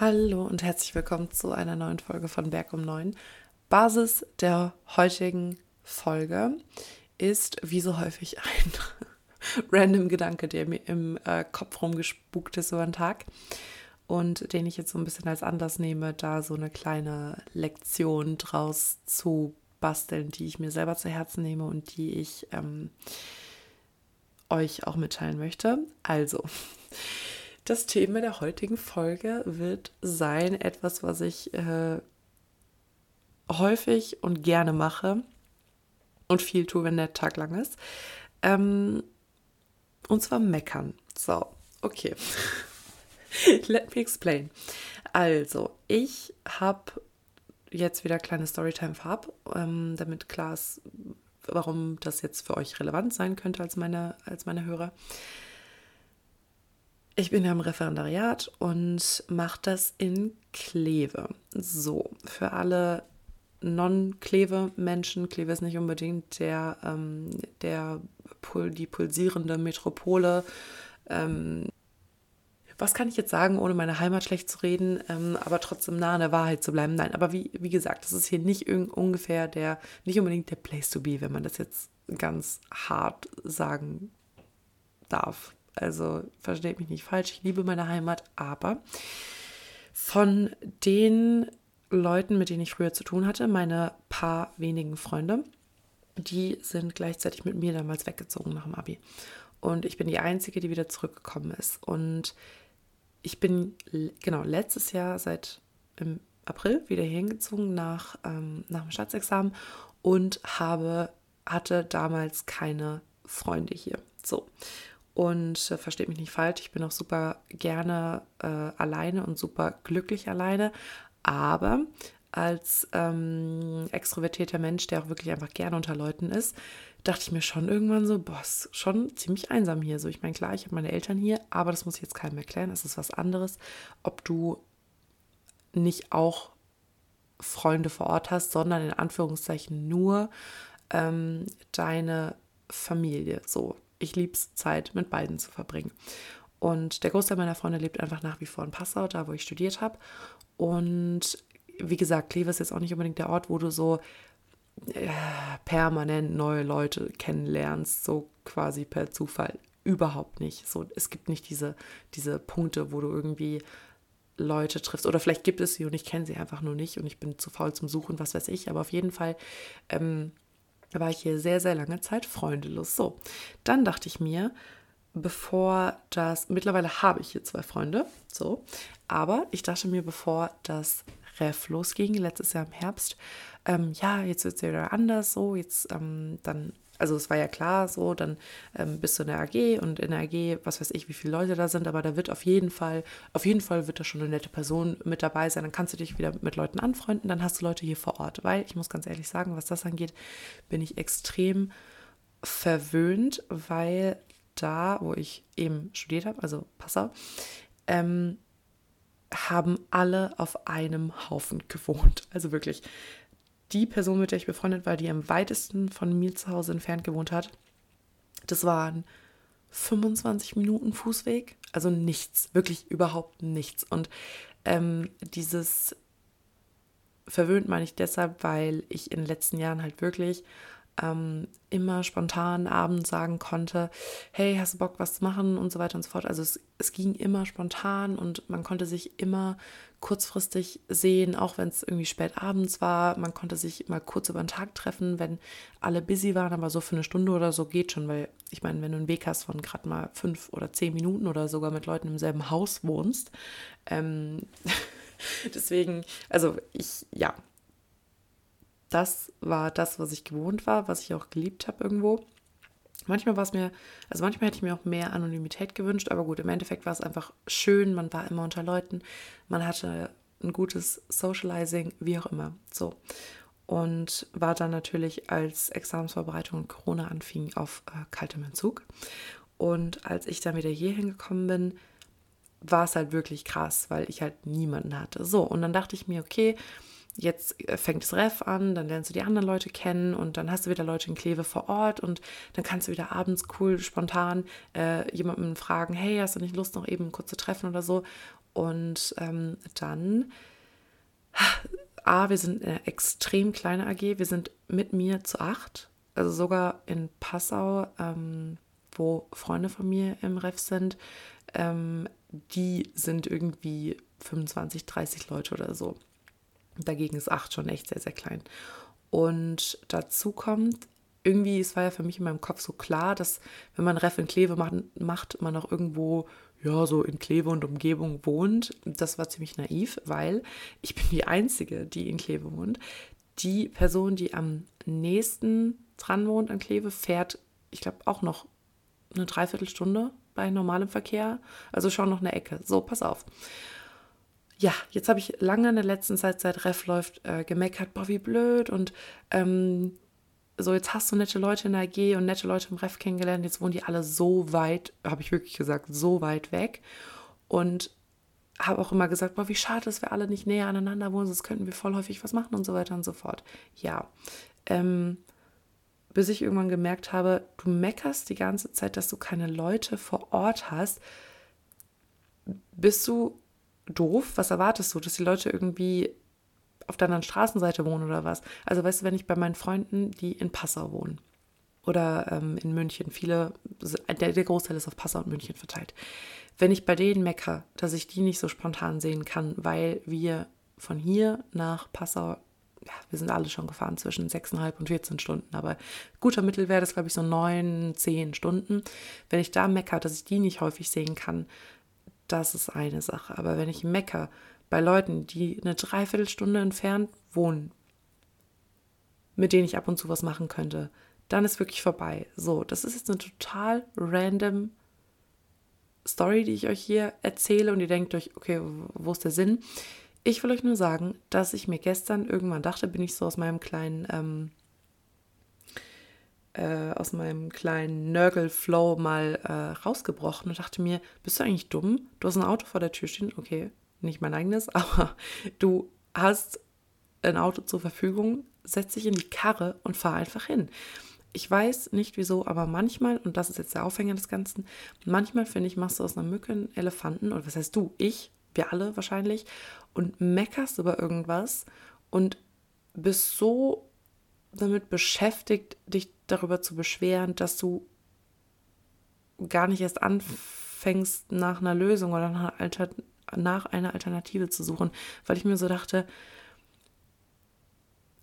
Hallo und herzlich willkommen zu einer neuen Folge von Berg um 9. Basis der heutigen Folge ist wie so häufig ein random Gedanke, der mir im äh, Kopf rumgespukt ist über den Tag und den ich jetzt so ein bisschen als Anlass nehme, da so eine kleine Lektion draus zu basteln, die ich mir selber zu Herzen nehme und die ich ähm, euch auch mitteilen möchte. Also, das Thema der heutigen Folge wird sein, etwas, was ich äh, häufig und gerne mache und viel tue, wenn der Tag lang ist. Ähm, und zwar meckern. So, okay. Let me explain. Also, ich habe jetzt wieder kleine Storytime vorab, ähm, damit klar ist, warum das jetzt für euch relevant sein könnte als meine, als meine Hörer. Ich bin ja im Referendariat und mache das in Kleve. So, für alle Non-Kleve-Menschen, Kleve ist nicht unbedingt der, ähm, der die pulsierende Metropole. Ähm, was kann ich jetzt sagen, ohne meine Heimat schlecht zu reden, ähm, aber trotzdem nah an der Wahrheit zu bleiben? Nein, aber wie, wie gesagt, das ist hier nicht ungefähr der, nicht unbedingt der Place to be, wenn man das jetzt ganz hart sagen darf. Also versteht mich nicht falsch, ich liebe meine Heimat, aber von den Leuten, mit denen ich früher zu tun hatte, meine paar wenigen Freunde, die sind gleichzeitig mit mir damals weggezogen nach dem Abi. Und ich bin die Einzige, die wieder zurückgekommen ist. Und ich bin genau letztes Jahr seit im April wieder hingezogen nach, ähm, nach dem Staatsexamen und habe, hatte damals keine Freunde hier. So. Und äh, versteht mich nicht falsch, ich bin auch super gerne äh, alleine und super glücklich alleine. Aber als ähm, extrovertierter Mensch, der auch wirklich einfach gerne unter Leuten ist, dachte ich mir schon irgendwann so, ist schon ziemlich einsam hier. So, ich meine, klar, ich habe meine Eltern hier, aber das muss ich jetzt keinem erklären. Es ist was anderes, ob du nicht auch Freunde vor Ort hast, sondern in Anführungszeichen nur ähm, deine Familie. So, ich liebe es, Zeit mit beiden zu verbringen. Und der Großteil meiner Freunde lebt einfach nach wie vor in Passau, da wo ich studiert habe. Und wie gesagt, Kleve ist jetzt auch nicht unbedingt der Ort, wo du so äh, permanent neue Leute kennenlernst, so quasi per Zufall. Überhaupt nicht. So, es gibt nicht diese, diese Punkte, wo du irgendwie Leute triffst. Oder vielleicht gibt es sie und ich kenne sie einfach nur nicht und ich bin zu faul zum Suchen, was weiß ich. Aber auf jeden Fall ähm, da war ich hier sehr, sehr lange Zeit freundelos. So, dann dachte ich mir, bevor das, mittlerweile habe ich hier zwei Freunde, so, aber ich dachte mir, bevor das Ref losging, letztes Jahr im Herbst, ähm, ja, jetzt wird es wieder anders, so, jetzt ähm, dann also es war ja klar so, dann ähm, bist du in der AG und in der AG, was weiß ich, wie viele Leute da sind, aber da wird auf jeden Fall, auf jeden Fall wird da schon eine nette Person mit dabei sein. Dann kannst du dich wieder mit Leuten anfreunden, dann hast du Leute hier vor Ort. Weil ich muss ganz ehrlich sagen, was das angeht, bin ich extrem verwöhnt, weil da, wo ich eben studiert habe, also Passau, ähm, haben alle auf einem Haufen gewohnt. Also wirklich, die Person, mit der ich befreundet war, die am weitesten von mir zu Hause entfernt gewohnt hat, das waren 25 Minuten Fußweg. Also nichts, wirklich überhaupt nichts. Und ähm, dieses verwöhnt meine ich deshalb, weil ich in den letzten Jahren halt wirklich ähm, immer spontan abends sagen konnte, hey, hast du Bock, was zu machen und so weiter und so fort. Also es, es ging immer spontan und man konnte sich immer kurzfristig sehen, auch wenn es irgendwie spät abends war. Man konnte sich mal kurz über den Tag treffen, wenn alle busy waren, aber so für eine Stunde oder so geht schon, weil ich meine, wenn du einen Weg hast von gerade mal fünf oder zehn Minuten oder sogar mit Leuten im selben Haus wohnst, ähm, deswegen, also ich, ja, das war das, was ich gewohnt war, was ich auch geliebt habe irgendwo. Manchmal war es mir, also manchmal hätte ich mir auch mehr Anonymität gewünscht, aber gut, im Endeffekt war es einfach schön, man war immer unter Leuten, man hatte ein gutes Socializing, wie auch immer. So. Und war dann natürlich, als Examensvorbereitung und Corona anfing, auf äh, kaltem Entzug. Und als ich dann wieder hier hingekommen bin, war es halt wirklich krass, weil ich halt niemanden hatte. So, und dann dachte ich mir, okay, jetzt äh, fängt das Ref an, dann lernst du die anderen Leute kennen und dann hast du wieder Leute in Kleve vor Ort und dann kannst du wieder abends cool, spontan äh, jemanden fragen, hey, hast du nicht Lust, noch eben kurz zu treffen oder so? Und ähm, dann, A, wir sind eine extrem kleine AG, wir sind mit mir zu acht, also sogar in Passau, ähm, wo Freunde von mir im Ref sind, ähm, die sind irgendwie 25, 30 Leute oder so. Dagegen ist acht schon echt sehr, sehr klein. Und dazu kommt, irgendwie, es war ja für mich in meinem Kopf so klar, dass wenn man Ref in Kleve macht, macht man auch irgendwo, ja, so in Kleve und Umgebung wohnt. Das war ziemlich naiv, weil ich bin die Einzige, die in Kleve wohnt. Die Person, die am nächsten dran wohnt an Kleve, fährt, ich glaube, auch noch eine Dreiviertelstunde bei normalem Verkehr. Also schon noch eine Ecke. So, pass auf. Ja, jetzt habe ich lange in der letzten Zeit, seit Ref läuft, äh, gemeckert, boah, wie blöd und ähm, so, jetzt hast du nette Leute in der AG und nette Leute im Ref kennengelernt, jetzt wohnen die alle so weit, habe ich wirklich gesagt, so weit weg. Und habe auch immer gesagt, boah, wie schade, dass wir alle nicht näher aneinander wohnen, sonst könnten wir voll häufig was machen und so weiter und so fort. Ja, ähm, bis ich irgendwann gemerkt habe, du meckerst die ganze Zeit, dass du keine Leute vor Ort hast. Bist du doof? Was erwartest du, dass die Leute irgendwie auf der anderen Straßenseite wohnen oder was. Also weißt du, wenn ich bei meinen Freunden, die in Passau wohnen oder ähm, in München, viele, der, der Großteil ist auf Passau und München verteilt. Wenn ich bei denen meckere, dass ich die nicht so spontan sehen kann, weil wir von hier nach Passau, ja, wir sind alle schon gefahren zwischen 6,5 und 14 Stunden, aber guter Mittel wäre das, glaube ich, so 9, 10 Stunden. Wenn ich da meckere, dass ich die nicht häufig sehen kann, das ist eine Sache. Aber wenn ich meckere, bei Leuten, die eine Dreiviertelstunde entfernt wohnen, mit denen ich ab und zu was machen könnte, dann ist wirklich vorbei. So, das ist jetzt eine total random Story, die ich euch hier erzähle und ihr denkt euch, okay, wo ist der Sinn? Ich will euch nur sagen, dass ich mir gestern irgendwann dachte, bin ich so aus meinem kleinen, ähm, äh, aus meinem kleinen Nörgel-Flow mal äh, rausgebrochen und dachte mir, bist du eigentlich dumm? Du hast ein Auto vor der Tür stehen, okay, nicht mein eigenes, aber du hast ein Auto zur Verfügung, setz dich in die Karre und fahr einfach hin. Ich weiß nicht wieso, aber manchmal, und das ist jetzt der Aufhänger des Ganzen, manchmal finde ich, machst du aus einer Mücke einen Elefanten, oder was heißt du? Ich, wir alle wahrscheinlich, und meckerst über irgendwas und bist so damit beschäftigt, dich darüber zu beschweren, dass du gar nicht erst anfängst, nach einer Lösung oder nach einer nach einer Alternative zu suchen, weil ich mir so dachte,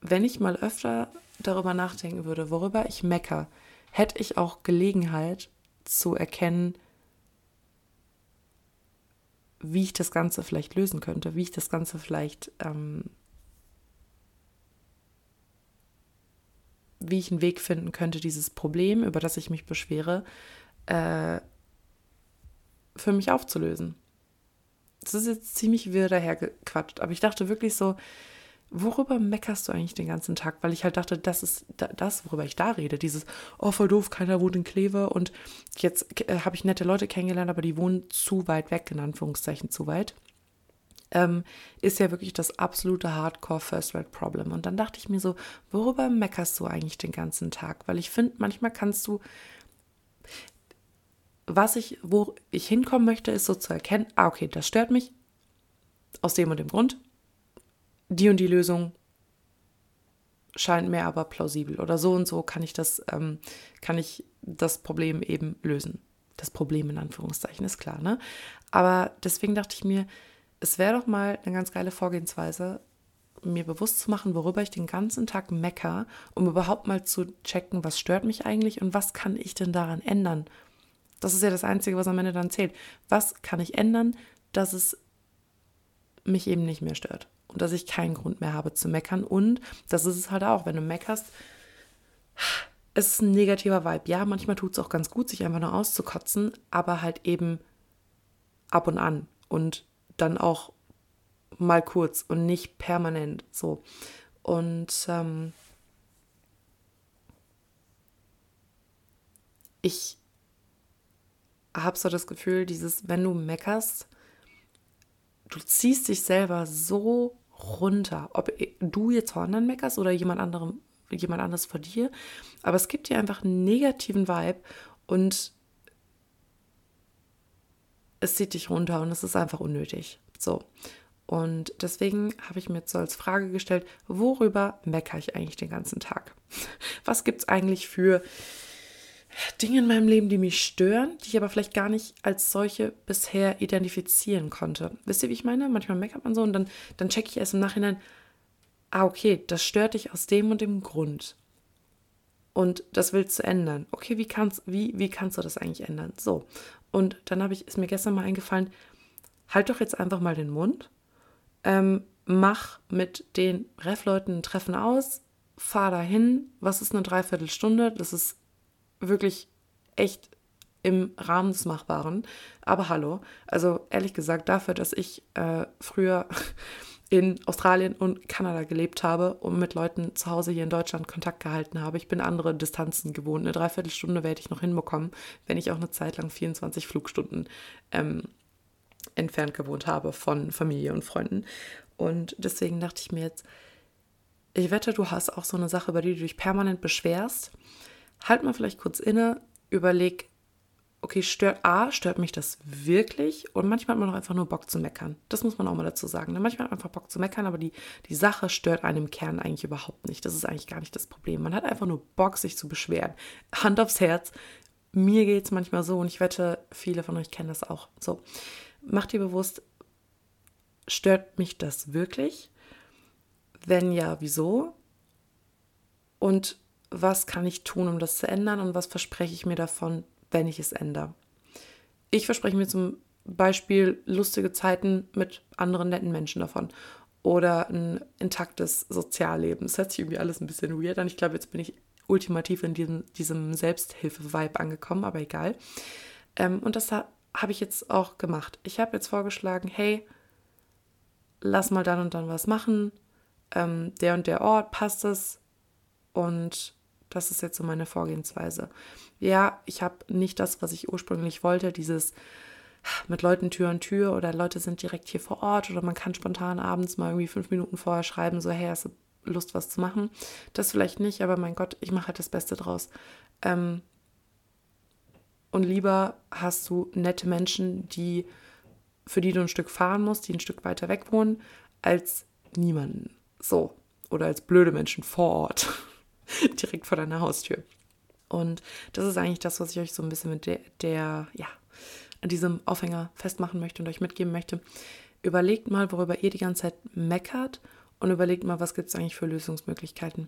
wenn ich mal öfter darüber nachdenken würde, worüber ich mecker, hätte ich auch Gelegenheit zu erkennen, wie ich das Ganze vielleicht lösen könnte, wie ich das Ganze vielleicht, ähm, wie ich einen Weg finden könnte, dieses Problem, über das ich mich beschwere, äh, für mich aufzulösen das ist jetzt ziemlich wirr dahergequatscht, aber ich dachte wirklich so, worüber meckerst du eigentlich den ganzen Tag? Weil ich halt dachte, das ist das, worüber ich da rede. Dieses, oh, voll doof, keiner wohnt in Kleve und jetzt äh, habe ich nette Leute kennengelernt, aber die wohnen zu weit weg, in Anführungszeichen zu weit. Ähm, ist ja wirklich das absolute Hardcore First World Problem. Und dann dachte ich mir so, worüber meckerst du eigentlich den ganzen Tag? Weil ich finde, manchmal kannst du, was ich, wo ich hinkommen möchte, ist so zu erkennen, ah, okay, das stört mich aus dem und dem Grund. Die und die Lösung scheint mir aber plausibel oder so und so kann ich das, ähm, kann ich das Problem eben lösen. Das Problem in Anführungszeichen ist klar, ne? Aber deswegen dachte ich mir, es wäre doch mal eine ganz geile Vorgehensweise, mir bewusst zu machen, worüber ich den ganzen Tag mecker, um überhaupt mal zu checken, was stört mich eigentlich und was kann ich denn daran ändern, das ist ja das Einzige, was am Ende dann zählt. Was kann ich ändern, dass es mich eben nicht mehr stört und dass ich keinen Grund mehr habe zu meckern. Und das ist es halt auch, wenn du meckerst, es ist ein negativer Vibe. Ja, manchmal tut es auch ganz gut, sich einfach nur auszukotzen, aber halt eben ab und an und dann auch mal kurz und nicht permanent so. Und ähm, ich habe so das Gefühl, dieses, wenn du meckerst, du ziehst dich selber so runter. Ob du jetzt vor anderen meckerst oder jemand anderem, jemand anderes vor dir. Aber es gibt dir einfach einen negativen Vibe und es zieht dich runter und es ist einfach unnötig. So. Und deswegen habe ich mir jetzt so als Frage gestellt, worüber meckere ich eigentlich den ganzen Tag? Was gibt es eigentlich für Dinge in meinem Leben, die mich stören, die ich aber vielleicht gar nicht als solche bisher identifizieren konnte? Wisst ihr, wie ich meine? Manchmal meckert man so und dann, dann checke ich erst im Nachhinein, ah, okay, das stört dich aus dem und dem Grund. Und das willst du ändern. Okay, wie kannst, wie, wie kannst du das eigentlich ändern? So. Und dann habe ich, ist mir gestern mal eingefallen, halt doch jetzt einfach mal den Mund ähm, mach mit den Ref-Leuten ein Treffen aus, fahr dahin. Was ist eine Dreiviertelstunde? Das ist wirklich echt im Rahmen des Machbaren. Aber hallo, also ehrlich gesagt, dafür, dass ich äh, früher in Australien und Kanada gelebt habe und mit Leuten zu Hause hier in Deutschland Kontakt gehalten habe. Ich bin andere Distanzen gewohnt. Eine Dreiviertelstunde werde ich noch hinbekommen, wenn ich auch eine Zeit lang 24 Flugstunden ähm, entfernt gewohnt habe von Familie und Freunden. Und deswegen dachte ich mir jetzt, ich wette, du hast auch so eine Sache, über die du dich permanent beschwerst. Halt mal vielleicht kurz inne, überleg, okay, stört A, stört mich das wirklich? Und manchmal hat man auch einfach nur Bock zu meckern. Das muss man auch mal dazu sagen. Ne? Manchmal hat man einfach Bock zu meckern, aber die, die Sache stört einem im Kern eigentlich überhaupt nicht. Das ist eigentlich gar nicht das Problem. Man hat einfach nur Bock, sich zu beschweren. Hand aufs Herz. Mir geht es manchmal so und ich wette, viele von euch kennen das auch. So, mach dir bewusst, stört mich das wirklich? Wenn ja, wieso? Und was kann ich tun, um das zu ändern? Und was verspreche ich mir davon, wenn ich es ändere? Ich verspreche mir zum Beispiel lustige Zeiten mit anderen netten Menschen davon oder ein intaktes Sozialleben. Das hört sich irgendwie alles ein bisschen weird an. Ich glaube, jetzt bin ich ultimativ in diesem, diesem Selbsthilfe-Vibe angekommen, aber egal. Ähm, und das habe ich jetzt auch gemacht. Ich habe jetzt vorgeschlagen, hey, lass mal dann und dann was machen. Ähm, der und der Ort passt es. Und das ist jetzt so meine Vorgehensweise. Ja, ich habe nicht das, was ich ursprünglich wollte, dieses mit Leuten Tür an Tür oder Leute sind direkt hier vor Ort oder man kann spontan abends mal irgendwie fünf Minuten vorher schreiben, so hey, hast du Lust, was zu machen? Das vielleicht nicht, aber mein Gott, ich mache halt das Beste draus. Ähm, und lieber hast du nette Menschen, die, für die du ein Stück fahren musst, die ein Stück weiter weg wohnen, als niemanden. So. Oder als blöde Menschen vor Ort. Direkt vor deiner Haustür. Und das ist eigentlich das, was ich euch so ein bisschen mit der, der, ja, an diesem Aufhänger festmachen möchte und euch mitgeben möchte. Überlegt mal, worüber ihr die ganze Zeit meckert und überlegt mal, was gibt es eigentlich für Lösungsmöglichkeiten.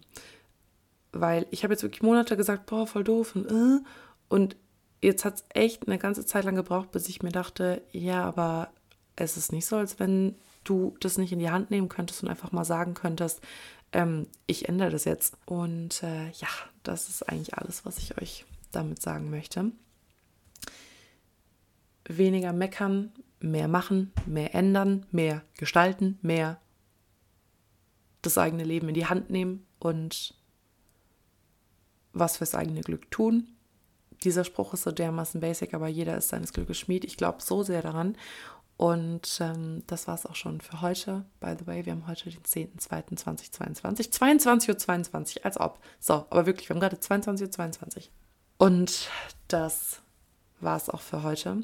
Weil ich habe jetzt wirklich Monate gesagt, boah, voll doof und äh, und jetzt hat es echt eine ganze Zeit lang gebraucht, bis ich mir dachte, ja, aber es ist nicht so, als wenn du das nicht in die Hand nehmen könntest und einfach mal sagen könntest, ähm, ich ändere das jetzt. Und äh, ja, das ist eigentlich alles, was ich euch damit sagen möchte. Weniger meckern, mehr machen, mehr ändern, mehr gestalten, mehr das eigene Leben in die Hand nehmen und was fürs eigene Glück tun dieser Spruch ist so dermaßen basic, aber jeder ist seines Glückes Schmied. Ich glaube so sehr daran. Und ähm, das war es auch schon für heute. By the way, wir haben heute den 10.02.2022. 22.22 Uhr, 22, als ob. So, aber wirklich, wir haben gerade 22.22 Uhr. 22. Und das war es auch für heute.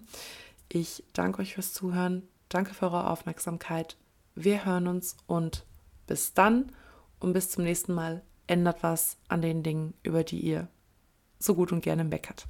Ich danke euch fürs Zuhören. Danke für eure Aufmerksamkeit. Wir hören uns und bis dann und bis zum nächsten Mal. Ändert was an den Dingen, über die ihr so gut und gerne meckert.